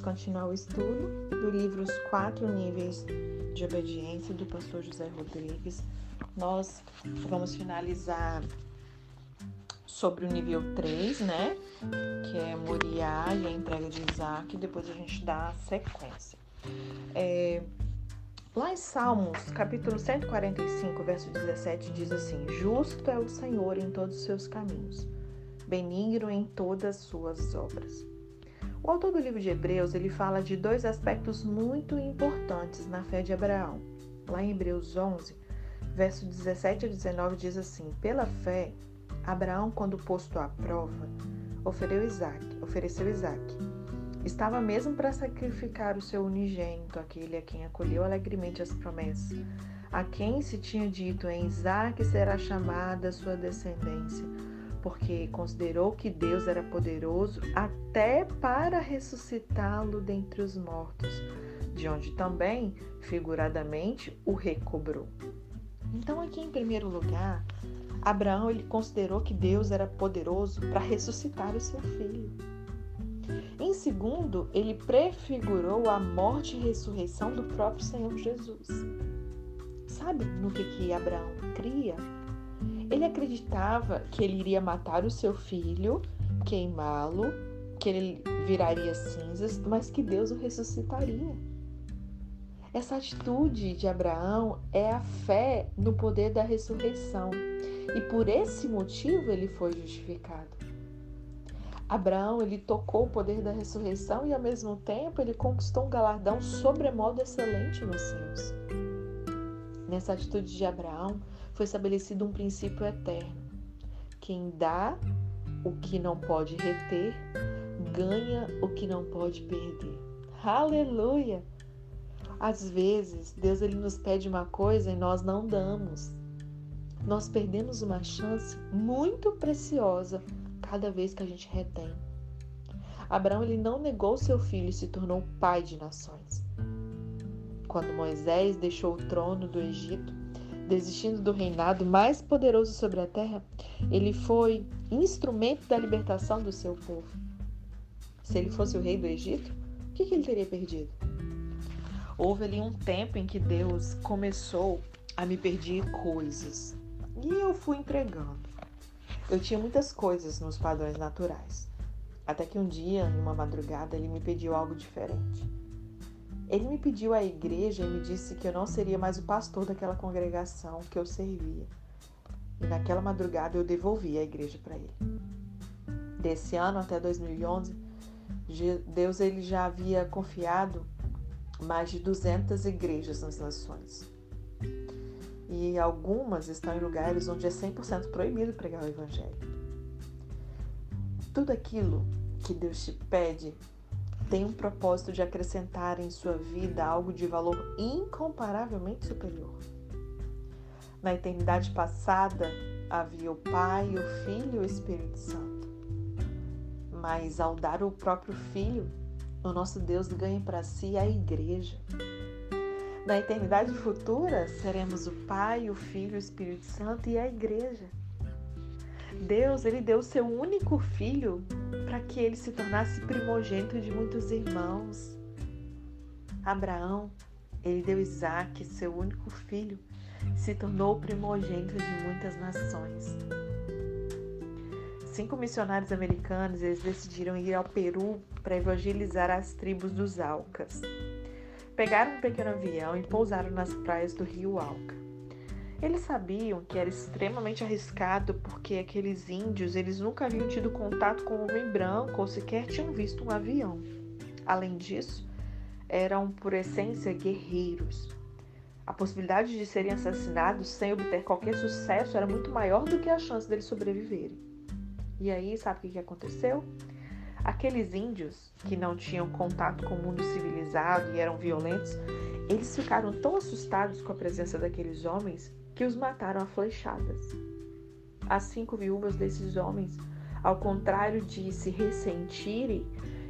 continuar o estudo do livro Os Quatro Níveis de Obediência do pastor José Rodrigues. Nós vamos finalizar sobre o nível 3, né? Que é Moriá e a entrega de Isaac. Depois a gente dá a sequência. É, lá em Salmos, capítulo 145, verso 17, diz assim: Justo é o Senhor em todos os seus caminhos, benigno em todas as suas obras. O autor do livro de Hebreus ele fala de dois aspectos muito importantes na fé de Abraão. Lá em Hebreus 11, verso 17 a 19 diz assim: Pela fé, Abraão, quando posto à prova, ofereceu Isaac, ofereceu Isaac. Estava mesmo para sacrificar o seu unigênito, aquele a quem acolheu alegremente as promessas, a quem se tinha dito em Isaac será chamada sua descendência porque considerou que Deus era poderoso até para ressuscitá-lo dentre os mortos, de onde também, figuradamente, o recobrou. Então, aqui em primeiro lugar, Abraão ele considerou que Deus era poderoso para ressuscitar o seu filho. Em segundo, ele prefigurou a morte e ressurreição do próprio Senhor Jesus. Sabe no que, que Abraão cria? Ele acreditava que ele iria matar o seu filho, queimá-lo, que ele viraria cinzas, mas que Deus o ressuscitaria. Essa atitude de Abraão é a fé no poder da ressurreição e por esse motivo ele foi justificado. Abraão ele tocou o poder da ressurreição e ao mesmo tempo ele conquistou um galardão sobremodo excelente nos céus. Nessa atitude de Abraão, foi estabelecido um princípio eterno. Quem dá o que não pode reter, ganha o que não pode perder. Aleluia! Às vezes, Deus ele nos pede uma coisa e nós não damos. Nós perdemos uma chance muito preciosa cada vez que a gente retém. Abraão ele não negou seu filho e se tornou pai de nações. Quando Moisés deixou o trono do Egito, desistindo do reinado mais poderoso sobre a terra, ele foi instrumento da libertação do seu povo. Se ele fosse o rei do Egito, o que, ele teria perdido? Houve ali um tempo em que Deus começou a me pedir coisas e eu fui entregando. Eu tinha muitas coisas nos padrões naturais. Até que um dia, em uma madrugada, ele me pediu algo diferente. Ele me pediu à igreja e me disse que eu não seria mais o pastor daquela congregação que eu servia. E naquela madrugada eu devolvi a igreja para ele. Desse ano até 2011, Deus ele já havia confiado mais de 200 igrejas nas nações. E algumas estão em lugares onde é 100% proibido pregar o evangelho. Tudo aquilo que Deus te pede tem um propósito de acrescentar em sua vida algo de valor incomparavelmente superior. Na eternidade passada havia o Pai, o Filho e o Espírito Santo. Mas ao dar o próprio Filho, o nosso Deus ganha para si a igreja. Na eternidade futura, seremos o Pai, o Filho, o Espírito Santo e a igreja. Deus, ele deu seu único filho para que ele se tornasse primogênito de muitos irmãos. Abraão, ele deu Isaac, seu único filho, se tornou primogênito de muitas nações. Cinco missionários americanos eles decidiram ir ao Peru para evangelizar as tribos dos Alcas. Pegaram um pequeno avião e pousaram nas praias do rio Alca. Eles sabiam que era extremamente arriscado porque aqueles índios eles nunca haviam tido contato com um homem branco ou sequer tinham visto um avião. Além disso, eram por essência guerreiros. A possibilidade de serem assassinados sem obter qualquer sucesso era muito maior do que a chance deles sobreviverem. E aí, sabe o que aconteceu? Aqueles índios que não tinham contato com o mundo civilizado e eram violentos, eles ficaram tão assustados com a presença daqueles homens que os mataram a flechadas. As cinco viúvas desses homens, ao contrário de se ressentirem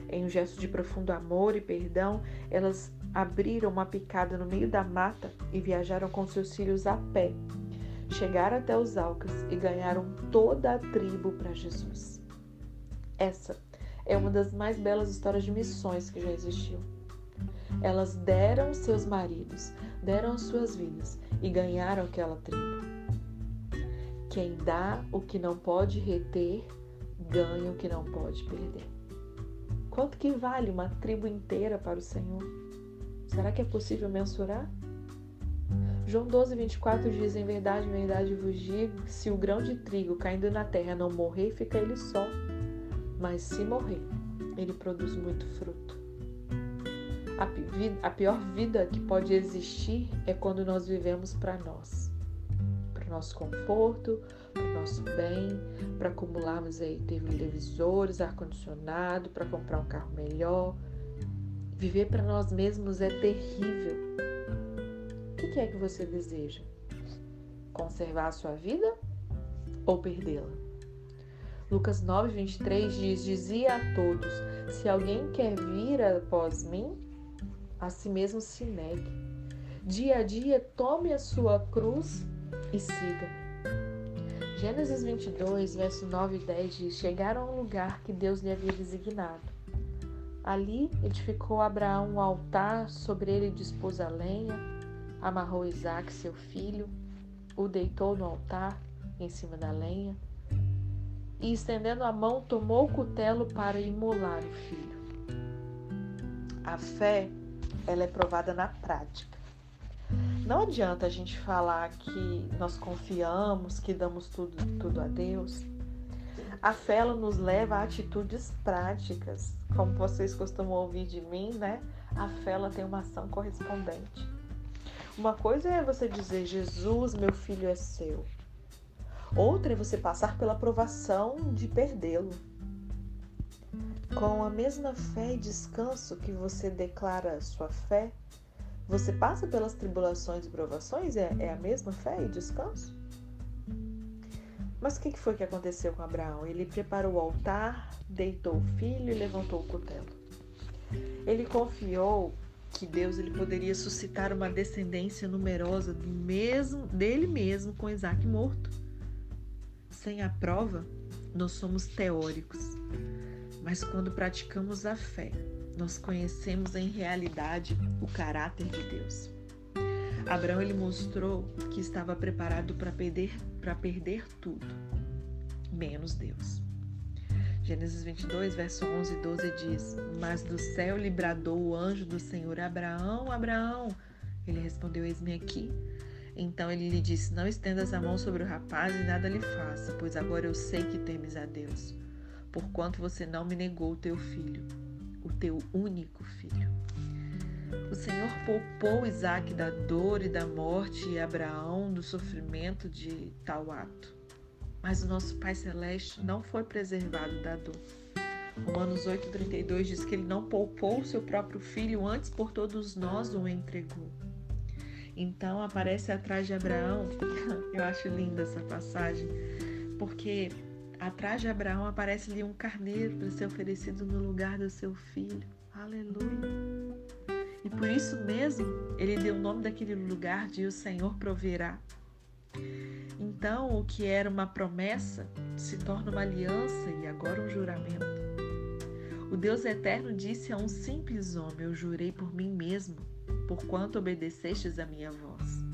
em um gesto de profundo amor e perdão, elas abriram uma picada no meio da mata e viajaram com seus filhos a pé. Chegaram até os Alcas e ganharam toda a tribo para Jesus. Essa é uma das mais belas histórias de missões que já existiu. Elas deram seus maridos, deram suas vidas e ganharam aquela tribo. Quem dá o que não pode reter, ganha o que não pode perder. Quanto que vale uma tribo inteira para o Senhor? Será que é possível mensurar? João 12, 24 diz: Em verdade, em verdade vos digo: se o grão de trigo caindo na terra não morrer, fica ele só. Mas se morrer, ele produz muito fruto. A, pior vida que pode existir é quando nós vivemos para nós, para o nosso conforto, para o nosso bem, para acumularmos aí televisores, ar-condicionado, para comprar um carro melhor. Viver para nós mesmos é terrível. O que é que você deseja? Conservar a sua vida ou perdê-la? Lucas 9, 23 diz: Dizia a todos: Se alguém quer vir após mim, a si mesmo se negue. Dia a dia, tome a sua cruz e siga. Gênesis 22, verso 9 e 10 diz: Chegaram a um lugar que Deus lhe havia designado. Ali edificou Abraão um altar, sobre ele dispôs a lenha, amarrou Isaac, seu filho, o deitou no altar, em cima da lenha, e estendendo a mão, tomou o cutelo para imolar o filho. A fé ela é provada na prática. Não adianta a gente falar que nós confiamos, que damos tudo, tudo a Deus. A fé nos leva a atitudes práticas. Como vocês costumam ouvir de mim, né? A fé tem uma ação correspondente. Uma coisa é você dizer: Jesus, meu filho é seu. Outra é você passar pela provação de perdê-lo. Com a mesma fé e descanso que você declara sua fé, você passa pelas tribulações e provações? É, é a mesma fé e descanso? Mas o que foi que aconteceu com Abraão? Ele preparou o altar, deitou o filho e levantou o cutelo. Ele confiou que Deus ele poderia suscitar uma descendência numerosa do mesmo, dele mesmo com Isaac morto. Sem a prova, nós somos teóricos. Mas quando praticamos a fé, nós conhecemos em realidade o caráter de Deus. Abraão ele mostrou que estava preparado para perder, para perder tudo, menos Deus. Gênesis 22, verso 11 e 12 diz: Mas do céu lhe bradou o anjo do Senhor: Abraão, Abraão. Ele respondeu: Eis-me aqui. Então ele lhe disse: Não estendas a mão sobre o rapaz e nada lhe faça, pois agora eu sei que temes a Deus porquanto você não me negou o teu filho, o teu único filho. O Senhor poupou Isaac da dor e da morte e Abraão do sofrimento de tal ato. Mas o nosso Pai Celeste não foi preservado da dor. Romanos 8,32 diz que ele não poupou o seu próprio filho, antes por todos nós o entregou. Então aparece atrás de Abraão, eu acho linda essa passagem, porque Atrás de Abraão aparece-lhe um carneiro para ser oferecido no lugar do seu filho. Aleluia. E por isso mesmo ele deu o nome daquele lugar de o Senhor proverá. Então, o que era uma promessa se torna uma aliança e agora um juramento. O Deus eterno disse a um simples homem: Eu jurei por mim mesmo, porquanto obedecestes a minha voz.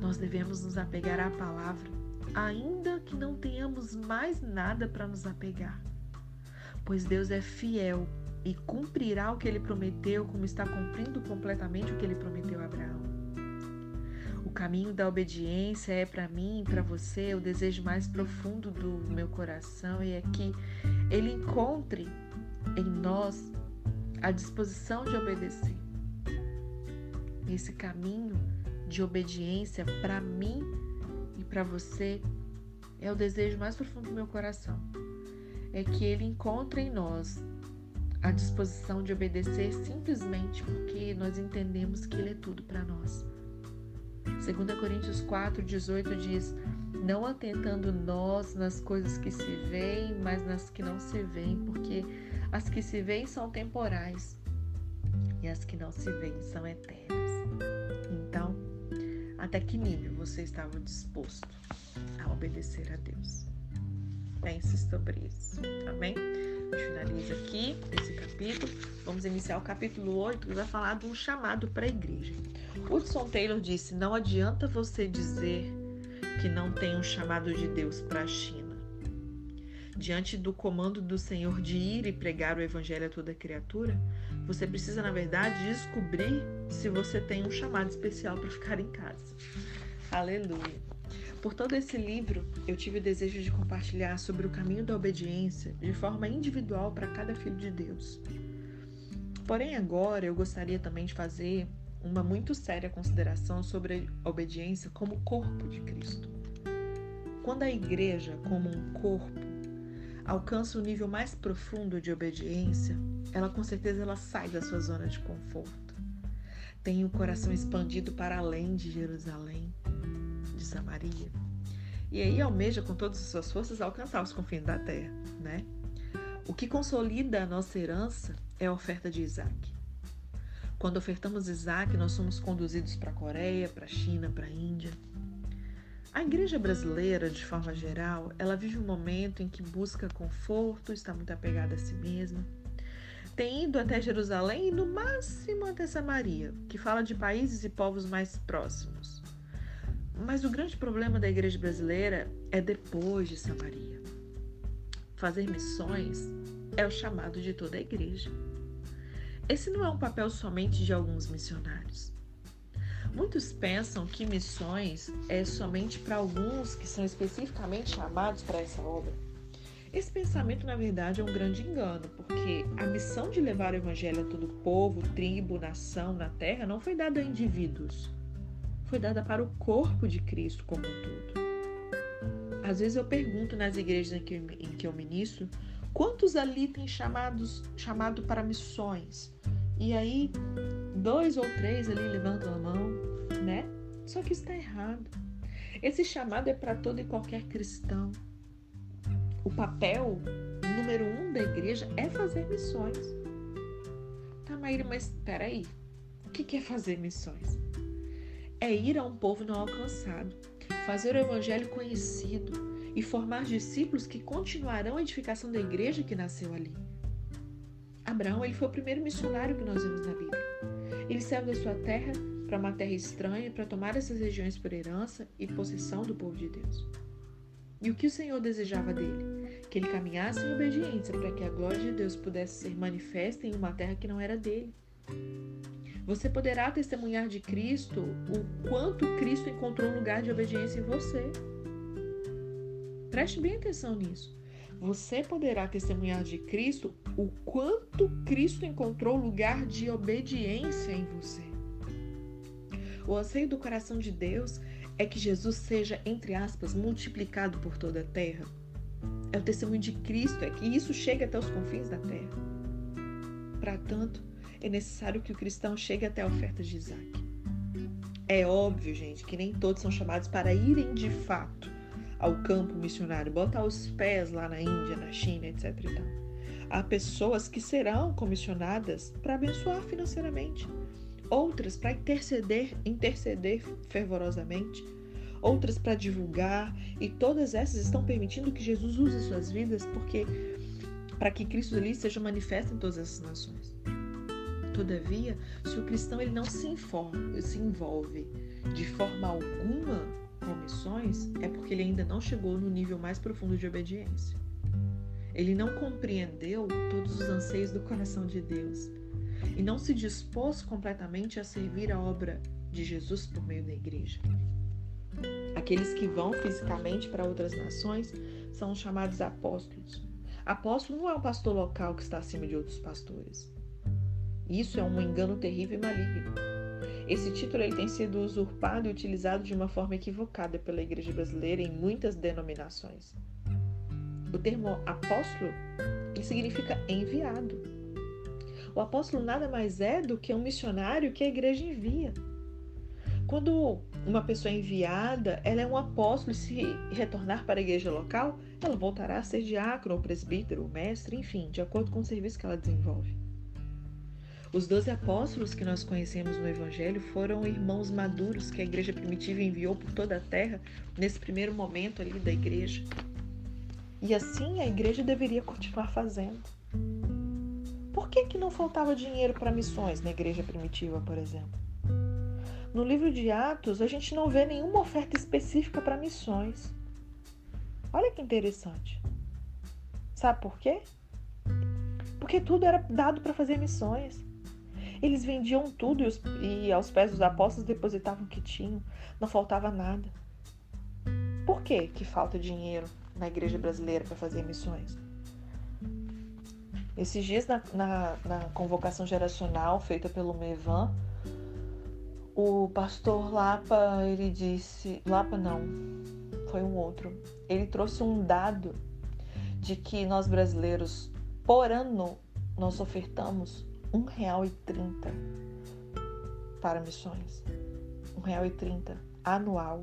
Nós devemos nos apegar à palavra ainda que não tenhamos mais nada para nos apegar. Pois Deus é fiel e cumprirá o que ele prometeu, como está cumprindo completamente o que ele prometeu a Abraão. O caminho da obediência é para mim e para você o desejo mais profundo do meu coração e é que ele encontre em nós a disposição de obedecer. Esse caminho de obediência para mim para você é o desejo mais profundo do meu coração. É que Ele encontre em nós a disposição de obedecer simplesmente porque nós entendemos que Ele é tudo para nós. 2 Coríntios 4, 18 diz: Não atentando nós nas coisas que se veem, mas nas que não se veem, porque as que se veem são temporais e as que não se veem são eternas. Até que nível você estava disposto a obedecer a Deus? Pense sobre isso. Amém? Gente finaliza aqui esse capítulo. Vamos iniciar o capítulo 8, que vai falar de um chamado para a igreja. Hudson Taylor disse: Não adianta você dizer que não tem um chamado de Deus para a China. Diante do comando do Senhor de ir e pregar o evangelho a toda criatura, você precisa, na verdade, descobrir se você tem um chamado especial para ficar em casa. Aleluia. Por todo esse livro, eu tive o desejo de compartilhar sobre o caminho da obediência de forma individual para cada filho de Deus. Porém, agora eu gostaria também de fazer uma muito séria consideração sobre a obediência como corpo de Cristo. Quando a igreja, como um corpo, alcança o um nível mais profundo de obediência, ela com certeza ela sai da sua zona de conforto. Tem o coração expandido para além de Jerusalém, de Samaria. E aí almeja com todas as suas forças alcançar os confins da terra, né? O que consolida a nossa herança é a oferta de Isaac. Quando ofertamos Isaac, nós somos conduzidos para a Coreia, para a China, para a Índia. A igreja brasileira, de forma geral, ela vive um momento em que busca conforto, está muito apegada a si mesma. Tem ido até Jerusalém e no máximo até Samaria, que fala de países e povos mais próximos. Mas o grande problema da igreja brasileira é depois de Samaria. Fazer missões é o chamado de toda a igreja. Esse não é um papel somente de alguns missionários. Muitos pensam que missões é somente para alguns que são especificamente chamados para essa obra. Esse pensamento, na verdade, é um grande engano, porque a missão de levar o evangelho a todo povo, tribo, nação na terra não foi dada a indivíduos, foi dada para o corpo de Cristo como um todo. Às vezes eu pergunto nas igrejas em que, em que eu ministro Quantos ali têm chamados, chamado para missões? E aí, dois ou três ali levantam a mão, né? Só que está errado. Esse chamado é para todo e qualquer cristão. O papel número um da igreja é fazer missões. Tá, Maíra, mas peraí. O que é fazer missões? É ir a um povo não alcançado, fazer o evangelho conhecido, e formar discípulos que continuarão a edificação da igreja que nasceu ali. Abraão ele foi o primeiro missionário que nós vemos na Bíblia. Ele saiu da sua terra para uma terra estranha para tomar essas regiões por herança e possessão do povo de Deus. E o que o Senhor desejava dele? Que ele caminhasse em obediência para que a glória de Deus pudesse ser manifesta em uma terra que não era dele. Você poderá testemunhar de Cristo o quanto Cristo encontrou um lugar de obediência em você. Preste bem atenção nisso. Você poderá testemunhar de Cristo o quanto Cristo encontrou lugar de obediência em você. O anseio do coração de Deus é que Jesus seja, entre aspas, multiplicado por toda a terra. É o testemunho de Cristo, é que isso chegue até os confins da terra. Para tanto, é necessário que o cristão chegue até a oferta de Isaac. É óbvio, gente, que nem todos são chamados para irem de fato ao campo missionário, botar os pés lá na Índia, na China, etc. Há pessoas que serão comissionadas para abençoar financeiramente, outras para interceder, interceder fervorosamente, outras para divulgar, e todas essas estão permitindo que Jesus use suas vidas, porque para que Cristo ali seja manifesto em todas essas nações. Todavia, se o cristão ele não se, informa, se envolve de forma alguma com missões é porque ele ainda não chegou no nível mais profundo de obediência. Ele não compreendeu todos os anseios do coração de Deus e não se dispôs completamente a servir a obra de Jesus por meio da igreja. Aqueles que vão fisicamente para outras nações são chamados apóstolos. Apóstolo não é um pastor local que está acima de outros pastores. Isso é um engano terrível e maligno. Esse título ele tem sido usurpado e utilizado de uma forma equivocada pela igreja brasileira em muitas denominações. O termo apóstolo significa enviado. O apóstolo nada mais é do que um missionário que a igreja envia. Quando uma pessoa é enviada, ela é um apóstolo e se retornar para a igreja local, ela voltará a ser diácono, ou presbítero, ou mestre, enfim, de acordo com o serviço que ela desenvolve. Os doze apóstolos que nós conhecemos no Evangelho foram irmãos maduros que a igreja primitiva enviou por toda a terra nesse primeiro momento ali da igreja. E assim a igreja deveria continuar fazendo. Por que, que não faltava dinheiro para missões na igreja primitiva, por exemplo? No livro de Atos, a gente não vê nenhuma oferta específica para missões. Olha que interessante. Sabe por quê? Porque tudo era dado para fazer missões. Eles vendiam tudo e, os, e, aos pés dos apóstolos depositavam o que tinham. Não faltava nada. Por que, que falta dinheiro na igreja brasileira para fazer missões? Esses dias, na, na, na, convocação geracional feita pelo Mevan, o pastor Lapa, ele disse. Lapa não, foi um outro. Ele trouxe um dado de que nós brasileiros, por ano, nós ofertamos R$ 1,30 para missões. R$ 1,30 anual.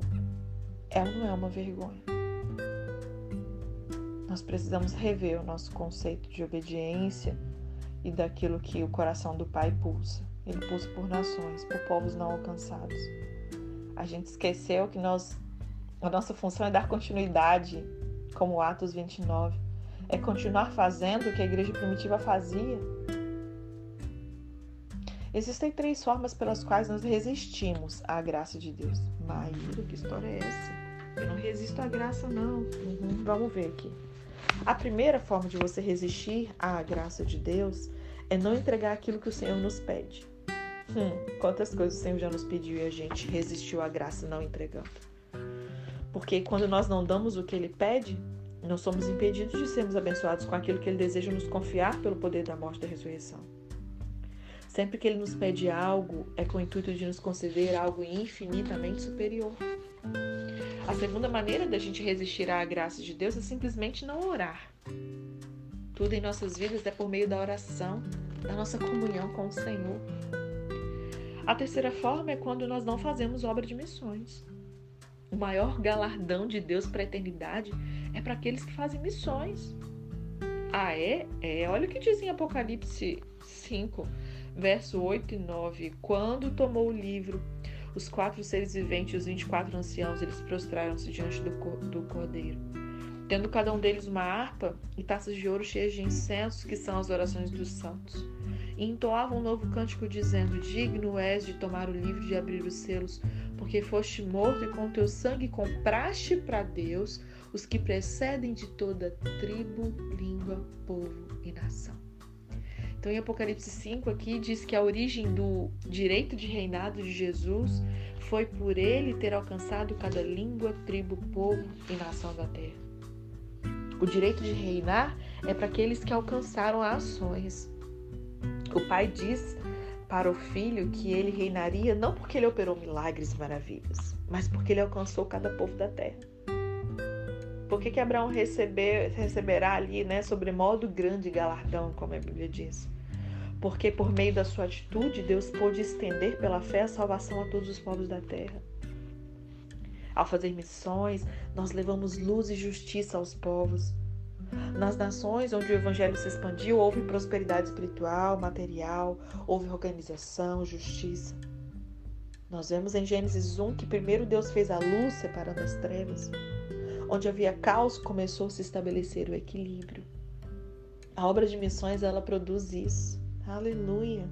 É ou não é uma vergonha? Nós precisamos rever o nosso conceito de obediência e daquilo que o coração do Pai pulsa. Ele pulsa por nações, por povos não alcançados. A gente esqueceu que nós, a nossa função é dar continuidade, como Atos 29, é continuar fazendo o que a igreja primitiva fazia. Existem três formas pelas quais nós resistimos à graça de Deus. Maíra, que história é essa? Eu não resisto à graça, não. Uhum, vamos ver aqui. A primeira forma de você resistir à graça de Deus é não entregar aquilo que o Senhor nos pede. Hum, quantas coisas o Senhor já nos pediu e a gente resistiu à graça não entregando. Porque quando nós não damos o que Ele pede, nós somos impedidos de sermos abençoados com aquilo que Ele deseja nos confiar pelo poder da morte e da ressurreição. Sempre que Ele nos pede algo, é com o intuito de nos conceder algo infinitamente superior. A segunda maneira da gente resistir à graça de Deus é simplesmente não orar. Tudo em nossas vidas é por meio da oração, da nossa comunhão com o Senhor. A terceira forma é quando nós não fazemos obra de missões. O maior galardão de Deus para a eternidade é para aqueles que fazem missões. Ah, é? É, olha o que diz em Apocalipse 5, verso 8 e 9. Quando tomou o livro, os quatro seres viventes e os vinte e quatro anciãos, eles prostraram-se diante do, do cordeiro. Tendo cada um deles uma harpa e taças de ouro cheias de incenso, que são as orações dos santos. E entoavam um novo cântico, dizendo: Digno és de tomar o livro e de abrir os selos, porque foste morto e com teu sangue compraste para Deus os que precedem de toda tribo, língua, povo e nação. Então, em Apocalipse 5 aqui diz que a origem do direito de reinado de Jesus foi por ele ter alcançado cada língua, tribo, povo e nação da terra. O direito de reinar é para aqueles que alcançaram ações. O pai diz para o filho que ele reinaria não porque ele operou milagres e maravilhas, mas porque ele alcançou cada povo da terra. Por que, que Abraão receber, receberá ali, né, sobre modo grande galardão, como a Bíblia diz? Porque por meio da sua atitude, Deus pôde estender pela fé a salvação a todos os povos da terra. Ao fazer missões, nós levamos luz e justiça aos povos. Nas nações onde o evangelho se expandiu, houve prosperidade espiritual, material, houve organização, justiça. Nós vemos em Gênesis 1 que primeiro Deus fez a luz separando as trevas. Onde havia caos, começou a se estabelecer o equilíbrio. A obra de missões, ela produz isso. Aleluia.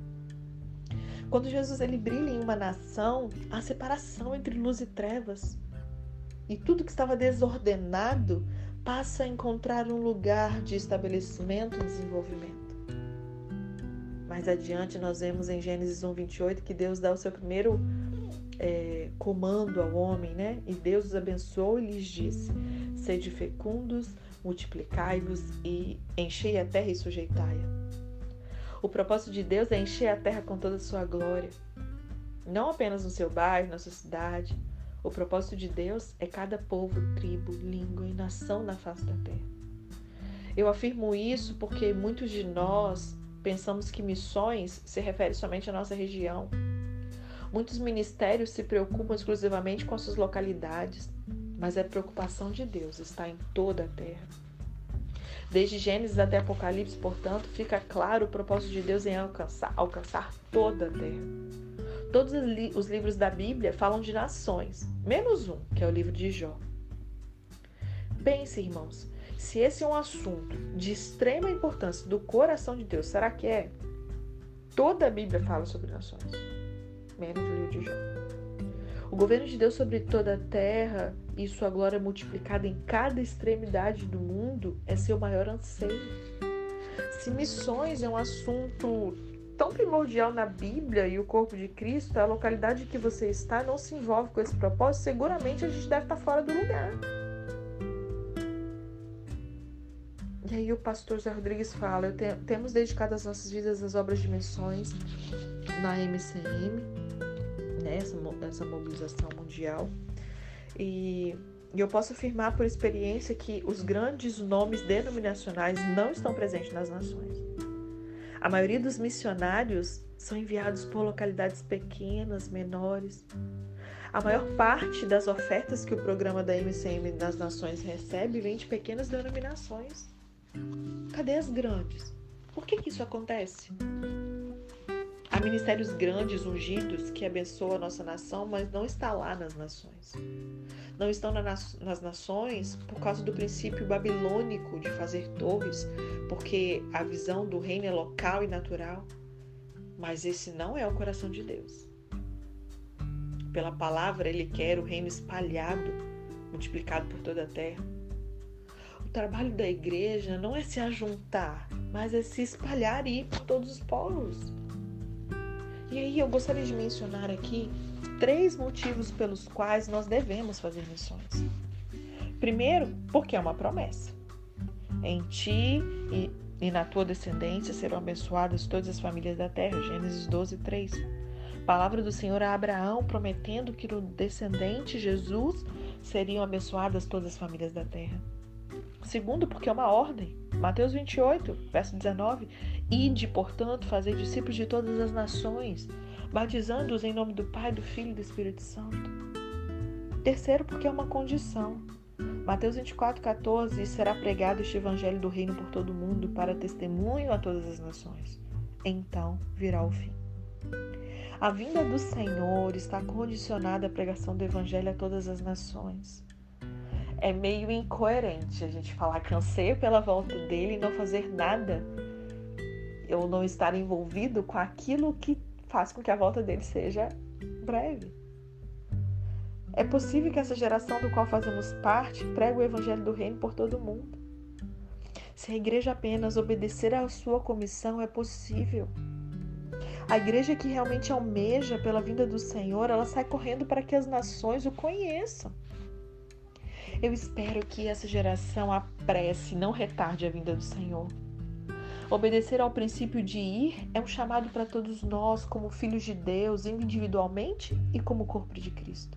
Quando Jesus ele brilha em uma nação, há separação entre luz e trevas. E tudo que estava desordenado passa a encontrar um lugar de estabelecimento e desenvolvimento. Mais adiante, nós vemos em Gênesis 1, 28 que Deus dá o seu primeiro é, comando ao homem, né? E Deus os abençoou e lhes disse: Sede fecundos, multiplicai-vos e enchei a terra e sujeitai-a. O propósito de Deus é encher a terra com toda a sua glória. Não apenas no seu bairro, na sua cidade. O propósito de Deus é cada povo, tribo, língua e nação na face da terra. Eu afirmo isso porque muitos de nós pensamos que missões se refere somente à nossa região Muitos ministérios se preocupam exclusivamente com as suas localidades, mas a preocupação de Deus está em toda a terra. Desde Gênesis até Apocalipse, portanto, fica claro o propósito de Deus em alcançar, alcançar toda a terra. Todos os livros da Bíblia falam de nações, menos um, que é o livro de Jó. Pense, irmãos, se esse é um assunto de extrema importância do coração de Deus, será que é? Toda a Bíblia fala sobre nações, menos o livro de Jó. O governo de Deus sobre toda a terra e sua glória multiplicada em cada extremidade do mundo é seu maior anseio. Se missões é um assunto tão primordial na Bíblia e o corpo de Cristo, a localidade que você está não se envolve com esse propósito, seguramente a gente deve estar fora do lugar. E aí o pastor Zé Rodrigues fala, te, temos dedicado as nossas vidas às obras de missões na MCM, né, essa, essa mobilização mundial. E, e eu posso afirmar por experiência que os grandes nomes denominacionais não estão presentes nas nações. A maioria dos missionários são enviados por localidades pequenas, menores. A maior parte das ofertas que o programa da MCM das Nações recebe vem de pequenas denominações. Cadê as grandes? Por que, que isso acontece? Há ministérios grandes, ungidos, que abençoam a nossa nação, mas não está lá nas nações. Não estão nas nações por causa do princípio babilônico de fazer torres, porque a visão do reino é local e natural. Mas esse não é o coração de Deus. Pela palavra, ele quer o reino espalhado, multiplicado por toda a terra. O trabalho da igreja não é se ajuntar, mas é se espalhar e ir por todos os polos. E aí eu gostaria de mencionar aqui três motivos pelos quais nós devemos fazer missões. Primeiro, porque é uma promessa. Em ti e, e na tua descendência serão abençoadas todas as famílias da terra. Gênesis 12, 3. Palavra do Senhor a Abraão prometendo que no descendente Jesus seriam abençoadas todas as famílias da terra. Segundo, porque é uma ordem. Mateus 28, verso 19. Ide, portanto, fazer discípulos de todas as nações, batizando-os em nome do Pai, do Filho e do Espírito Santo. Terceiro, porque é uma condição. Mateus 24, 14. Será pregado este evangelho do reino por todo o mundo para testemunho a todas as nações. Então virá o fim. A vinda do Senhor está condicionada à pregação do evangelho a todas as nações é meio incoerente a gente falar que anseio pela volta dele e não fazer nada ou não estar envolvido com aquilo que faz com que a volta dele seja breve. É possível que essa geração do qual fazemos parte pregue o evangelho do reino por todo mundo. Se a igreja apenas obedecer à sua comissão, é possível. A igreja que realmente almeja pela vinda do Senhor, ela sai correndo para que as nações o conheçam. Eu espero que essa geração apresse, não retarde a vinda do Senhor. Obedecer ao princípio de ir é um chamado para todos nós, como filhos de Deus, individualmente e como corpo de Cristo.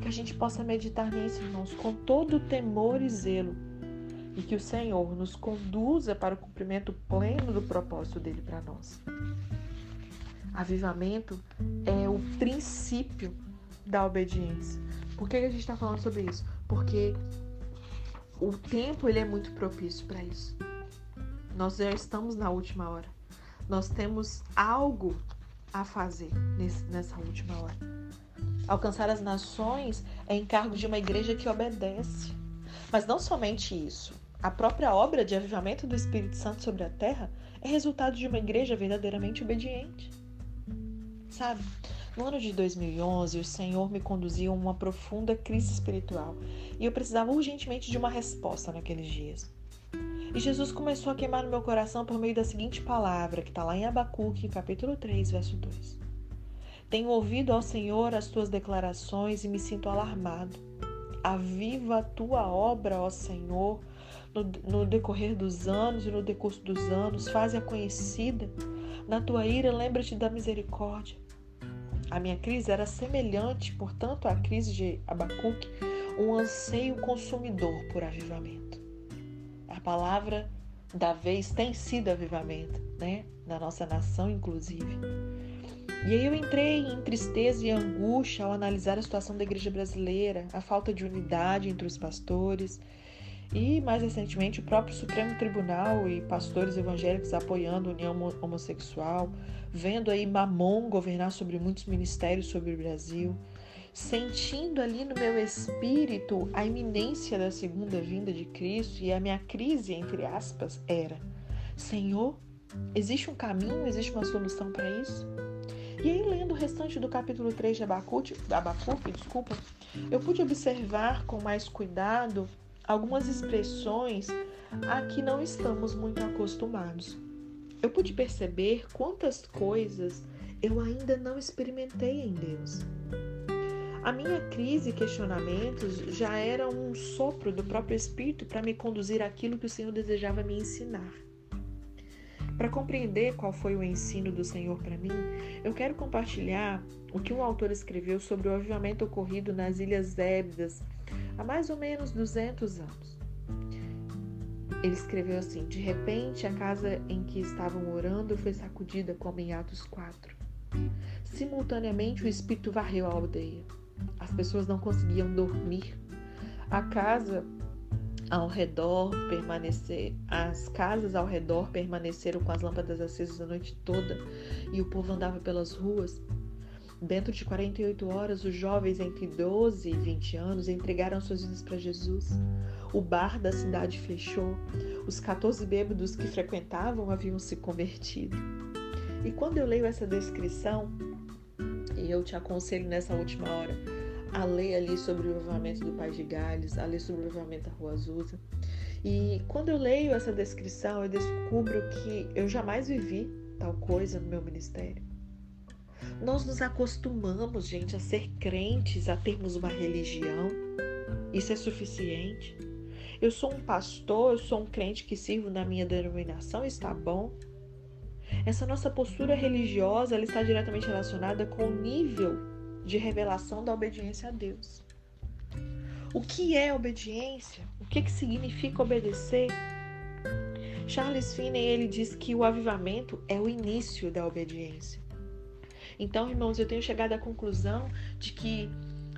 Que a gente possa meditar nisso, irmãos, com todo temor e zelo, e que o Senhor nos conduza para o cumprimento pleno do propósito dele para nós. Avivamento é o princípio da obediência. Por que a gente está falando sobre isso? porque o tempo ele é muito propício para isso. Nós já estamos na última hora. Nós temos algo a fazer nesse, nessa última hora. Alcançar as nações é encargo de uma igreja que obedece. Mas não somente isso. A própria obra de avivamento do Espírito Santo sobre a terra é resultado de uma igreja verdadeiramente obediente. Sabe? No ano de 2011, o Senhor me conduziu a uma profunda crise espiritual e eu precisava urgentemente de uma resposta naqueles dias. E Jesus começou a queimar no meu coração por meio da seguinte palavra, que está lá em Abacuque, capítulo 3, verso 2. Tenho ouvido ao Senhor as tuas declarações e me sinto alarmado. Aviva a tua obra, ó Senhor, no, no decorrer dos anos e no decurso dos anos, faze-a conhecida. Na tua ira, lembra-te da misericórdia. A minha crise era semelhante, portanto, à crise de Abacuque, um anseio consumidor por avivamento. A palavra da vez tem sido avivamento, né? Na nossa nação, inclusive. E aí eu entrei em tristeza e angústia ao analisar a situação da igreja brasileira, a falta de unidade entre os pastores e, mais recentemente, o próprio Supremo Tribunal e pastores evangélicos apoiando a união homossexual, vendo aí Mamon governar sobre muitos ministérios sobre o Brasil. Sentindo ali no meu espírito a iminência da segunda vinda de Cristo e a minha crise, entre aspas, era: Senhor, existe um caminho, existe uma solução para isso? E aí, lendo o restante do capítulo 3 de Abacuque, Abacuque, desculpa, eu pude observar com mais cuidado algumas expressões a que não estamos muito acostumados. Eu pude perceber quantas coisas eu ainda não experimentei em Deus. A minha crise e questionamentos já eram um sopro do próprio Espírito para me conduzir àquilo que o Senhor desejava me ensinar. Para compreender qual foi o ensino do Senhor para mim, eu quero compartilhar o que um autor escreveu sobre o avivamento ocorrido nas Ilhas Hébridas há mais ou menos 200 anos. Ele escreveu assim: De repente, a casa em que estavam orando foi sacudida, como em Atos 4. Simultaneamente, o Espírito varreu a aldeia. As pessoas não conseguiam dormir. A casa ao redor permanecer, as casas ao redor permaneceram com as lâmpadas acesas a noite toda e o povo andava pelas ruas. Dentro de 48 horas, os jovens entre 12 e 20 anos entregaram suas vidas para Jesus. O bar da cidade fechou. Os 14 bêbados que frequentavam haviam se convertido. E quando eu leio essa descrição, e eu te aconselho nessa última hora a ler ali sobre o avivamento do Pai de Gales, a ler sobre o avivamento da Rua Azusa. E quando eu leio essa descrição, eu descubro que eu jamais vivi tal coisa no meu ministério. Nós nos acostumamos, gente, a ser crentes, a termos uma religião. Isso é suficiente. Eu sou um pastor, eu sou um crente que sirvo na minha denominação, está bom. Essa nossa postura religiosa ela está diretamente relacionada com o nível de revelação da obediência a Deus. O que é obediência? O que, que significa obedecer? Charles Finney ele diz que o avivamento é o início da obediência. Então, irmãos, eu tenho chegado à conclusão de que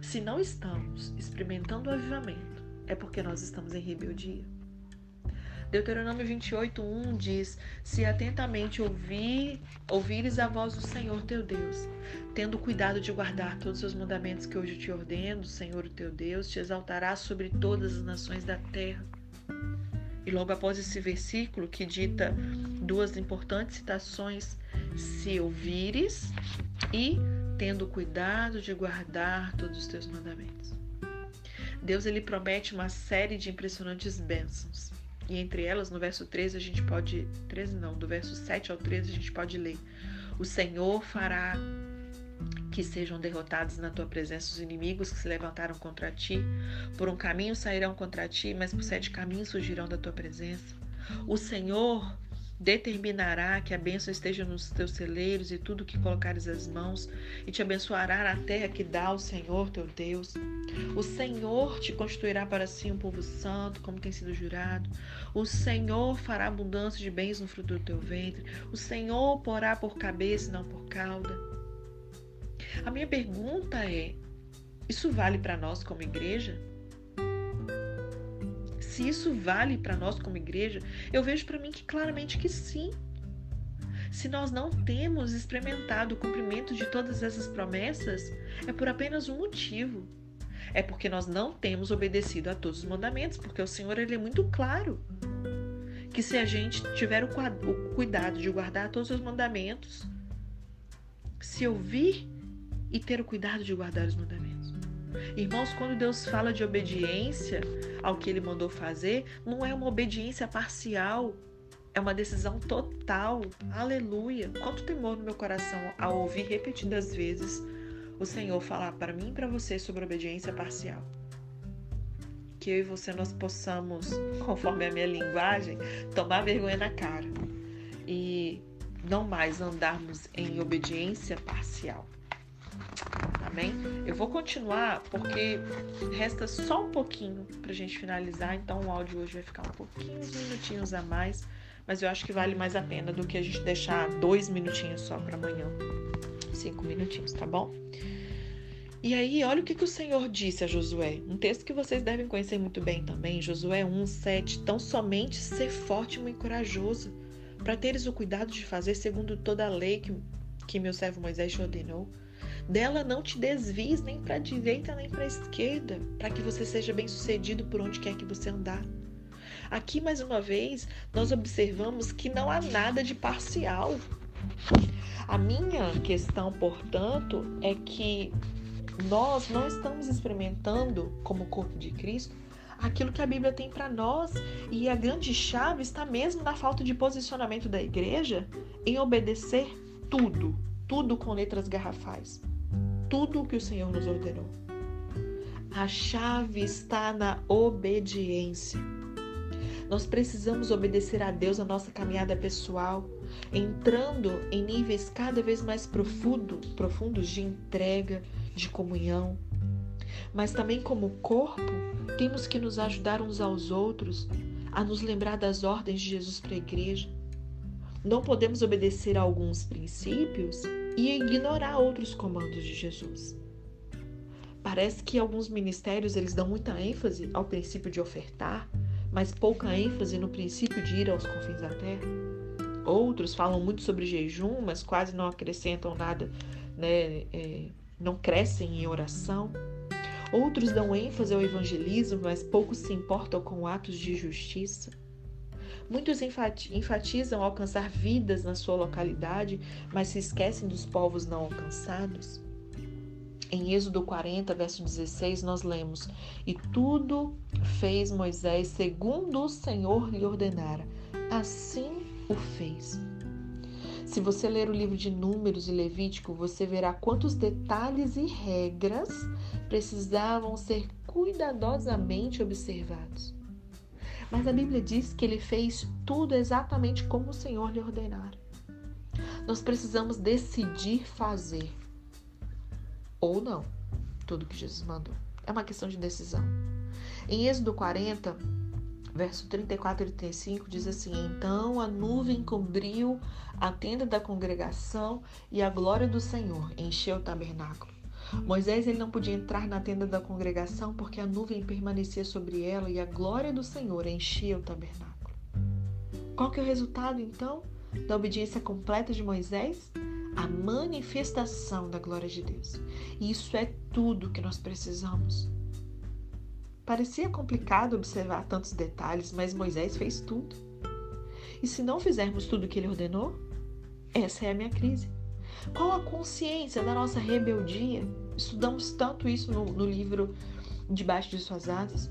se não estamos experimentando o avivamento, é porque nós estamos em rebeldia. Deuteronômio 28, 1 diz: Se atentamente ouvir, ouvires a voz do Senhor teu Deus, tendo cuidado de guardar todos os mandamentos que hoje te ordeno, o Senhor teu Deus te exaltará sobre todas as nações da terra. E logo após esse versículo, que dita duas importantes citações: se ouvires e tendo cuidado de guardar todos os teus mandamentos. Deus ele promete uma série de impressionantes bênçãos. E entre elas, no verso 13, a gente pode. 13 não, do verso 7 ao 13, a gente pode ler: O Senhor fará que sejam derrotados na tua presença os inimigos que se levantaram contra ti. Por um caminho sairão contra ti, mas por sete caminhos surgirão da tua presença. O Senhor determinará que a bênção esteja nos teus celeiros e tudo que colocares as mãos, e te abençoará na terra que dá o Senhor teu Deus. O Senhor te constituirá para si um povo santo, como tem sido jurado. O Senhor fará abundância de bens no fruto do teu ventre. O Senhor porá por cabeça e não por cauda. A minha pergunta é: isso vale para nós como igreja? Se isso vale para nós como igreja, eu vejo para mim que claramente que sim. Se nós não temos experimentado o cumprimento de todas essas promessas, é por apenas um motivo. É porque nós não temos obedecido a todos os mandamentos, porque o Senhor ele é muito claro que se a gente tiver o cuidado de guardar todos os mandamentos, se ouvir e ter o cuidado de guardar os mandamentos. Irmãos, quando Deus fala de obediência, ao que ele mandou fazer, não é uma obediência parcial, é uma decisão total. Aleluia! Quanto temor no meu coração ao ouvir repetidas vezes o Senhor falar para mim e para você sobre obediência parcial. Que eu e você nós possamos, conforme a minha linguagem, tomar vergonha na cara e não mais andarmos em obediência parcial. Amém? Eu vou continuar porque resta só um pouquinho para a gente finalizar, então o áudio hoje vai ficar um pouquinho, uns minutinhos a mais, mas eu acho que vale mais a pena do que a gente deixar dois minutinhos só para amanhã. Cinco minutinhos, tá bom? E aí, olha o que, que o Senhor disse a Josué. Um texto que vocês devem conhecer muito bem também, Josué 1, 7. Tão somente ser forte e corajoso, para teres o cuidado de fazer segundo toda a lei que, que meu servo Moisés te ordenou Dela não te desvies nem para a direita nem para a esquerda, para que você seja bem-sucedido por onde quer que você andar. Aqui, mais uma vez, nós observamos que não há nada de parcial. A minha questão, portanto, é que nós não estamos experimentando, como corpo de Cristo, aquilo que a Bíblia tem para nós. E a grande chave está mesmo na falta de posicionamento da igreja em obedecer tudo, tudo com letras garrafais, tudo o que o Senhor nos ordenou. A chave está na obediência. Nós precisamos obedecer a Deus na nossa caminhada pessoal, entrando em níveis cada vez mais profundo, profundos de entrega, de comunhão. Mas também, como corpo, temos que nos ajudar uns aos outros a nos lembrar das ordens de Jesus para a igreja. Não podemos obedecer a alguns princípios e ignorar outros comandos de Jesus. Parece que alguns ministérios eles dão muita ênfase ao princípio de ofertar, mas pouca ênfase no princípio de ir aos confins da terra. Outros falam muito sobre jejum, mas quase não acrescentam nada, né? É, não crescem em oração. Outros dão ênfase ao evangelismo, mas poucos se importam com atos de justiça. Muitos enfatizam alcançar vidas na sua localidade, mas se esquecem dos povos não alcançados. Em Êxodo 40, verso 16, nós lemos: E tudo fez Moisés segundo o Senhor lhe ordenara. Assim o fez. Se você ler o livro de Números e Levítico, você verá quantos detalhes e regras precisavam ser cuidadosamente observados. Mas a Bíblia diz que ele fez tudo exatamente como o Senhor lhe ordenara. Nós precisamos decidir fazer ou não tudo que Jesus mandou. É uma questão de decisão. Em Êxodo 40, verso 34 e 35 diz assim: Então a nuvem cobriu a tenda da congregação e a glória do Senhor encheu o tabernáculo. Moisés ele não podia entrar na tenda da congregação porque a nuvem permanecia sobre ela e a glória do Senhor enchia o tabernáculo. Qual que é o resultado então da obediência completa de Moisés? a manifestação da glória de Deus. E isso é tudo que nós precisamos. Parecia complicado observar tantos detalhes, mas Moisés fez tudo. E se não fizermos tudo o que ele ordenou, essa é a minha crise. Qual a consciência da nossa rebeldia? Estudamos tanto isso no, no livro Debaixo de Suas Asas.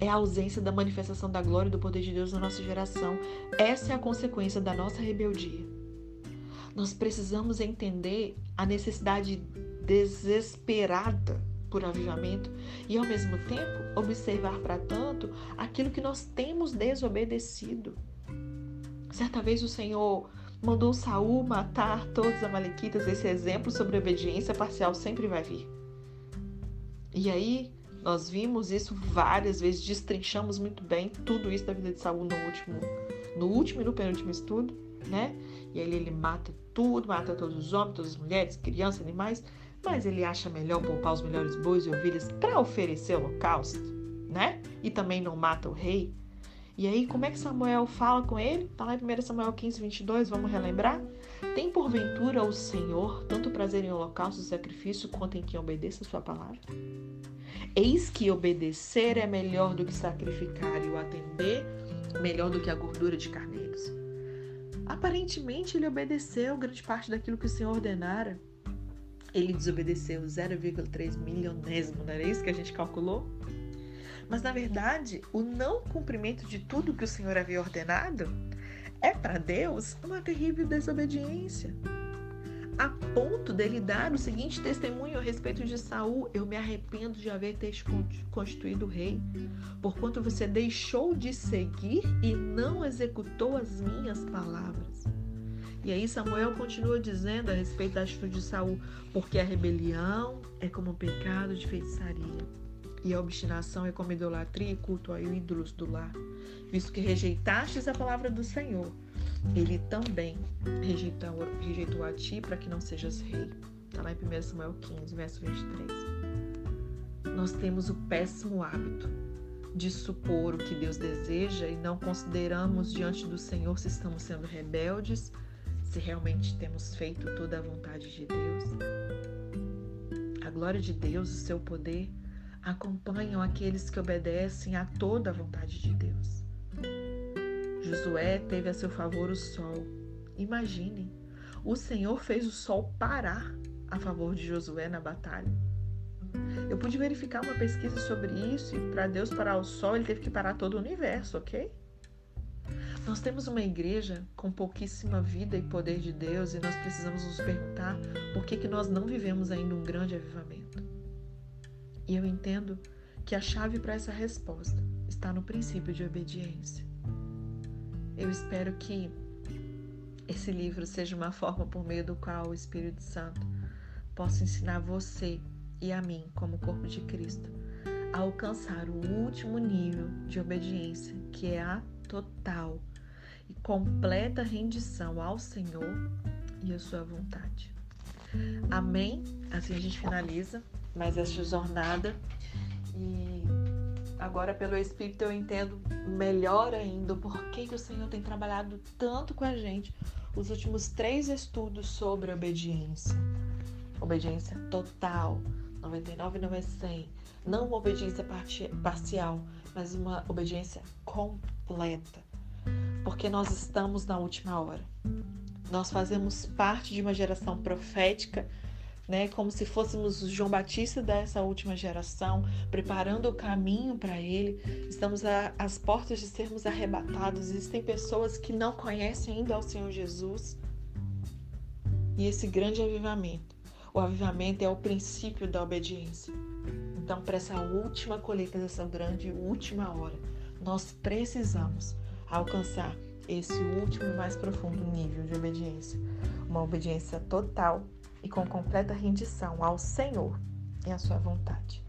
É a ausência da manifestação da glória e do poder de Deus na nossa geração. Essa é a consequência da nossa rebeldia. Nós precisamos entender a necessidade desesperada por avivamento e, ao mesmo tempo, observar para tanto aquilo que nós temos desobedecido. Certa vez o Senhor mandou Saul matar todos os amalequitas. Esse exemplo sobre obediência parcial sempre vai vir. E aí nós vimos isso várias vezes, destrinchamos muito bem tudo isso da vida de Saul no último, no último e no penúltimo estudo, né? E aí ele mata tudo, mata todos os homens, todas as mulheres, crianças, animais, mas ele acha melhor poupar os melhores bois e ovelhas para oferecer holocausto, né? E também não mata o rei. E aí, como é que Samuel fala com ele? Está lá em 1 Samuel 15, 22, vamos relembrar? Tem porventura o Senhor tanto prazer em holocausto e sacrifício quanto em quem obedeça a sua palavra? Eis que obedecer é melhor do que sacrificar e o atender melhor do que a gordura de carneiros. Aparentemente, ele obedeceu grande parte daquilo que o Senhor ordenara. Ele desobedeceu 0,3 milionésimo, não era isso que a gente calculou? Mas na verdade, o não cumprimento de tudo que o Senhor havia ordenado é para Deus uma terrível desobediência a ponto dele dar o seguinte testemunho a respeito de Saul: Eu me arrependo de haver te constituído rei, porquanto você deixou de seguir e não executou as minhas palavras. E aí Samuel continua dizendo a respeito da atitude de Saul, porque a rebelião é como um pecado de feitiçaria, e a obstinação é como idolatria e culto a ídolos do lar, visto que rejeitastes a palavra do Senhor ele também rejeitou, rejeitou a ti para que não sejas rei. Está lá em 1 Samuel 15, verso 23. Nós temos o péssimo hábito de supor o que Deus deseja e não consideramos diante do Senhor se estamos sendo rebeldes, se realmente temos feito toda a vontade de Deus. glória de Deus, o seu poder, acompanham aqueles que obedecem a toda a vontade de Deus. Josué teve a seu favor o sol. Imagine, o Senhor fez o sol parar a favor de Josué na batalha. Eu pude verificar uma pesquisa sobre isso e para Deus parar o sol, ele teve que parar todo o universo, ok? Nós temos uma igreja com pouquíssima vida e poder de Deus e nós precisamos nos perguntar por que, que nós não vivemos ainda um grande avivamento. E eu entendo que a chave para essa resposta está no princípio de obediência. Eu espero que esse livro seja uma forma por meio do qual o Espírito Santo possa ensinar você e a mim, como corpo de Cristo, a alcançar o último nível de obediência, que é a total e completa rendição ao Senhor e à sua vontade. Amém? Assim a gente finaliza mais esta jornada e agora pelo Espírito eu entendo melhor ainda por que, que o Senhor tem trabalhado tanto com a gente os últimos três estudos sobre obediência. Obediência total, 99 não é 100. Não uma obediência parcial, mas uma obediência completa. Porque nós estamos na última hora. Nós fazemos parte de uma geração profética, né, como se fôssemos o João Batista dessa última geração, preparando o caminho para ele. Estamos às portas de sermos arrebatados. Existem pessoas que não conhecem ainda o Senhor Jesus. E esse grande avivamento o avivamento é o princípio da obediência. Então, para essa última colheita dessa grande última hora, nós precisamos alcançar esse último e mais profundo nível de obediência. Uma obediência total e com completa rendição ao Senhor e à sua vontade.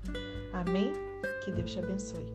Amém? Que Deus te abençoe.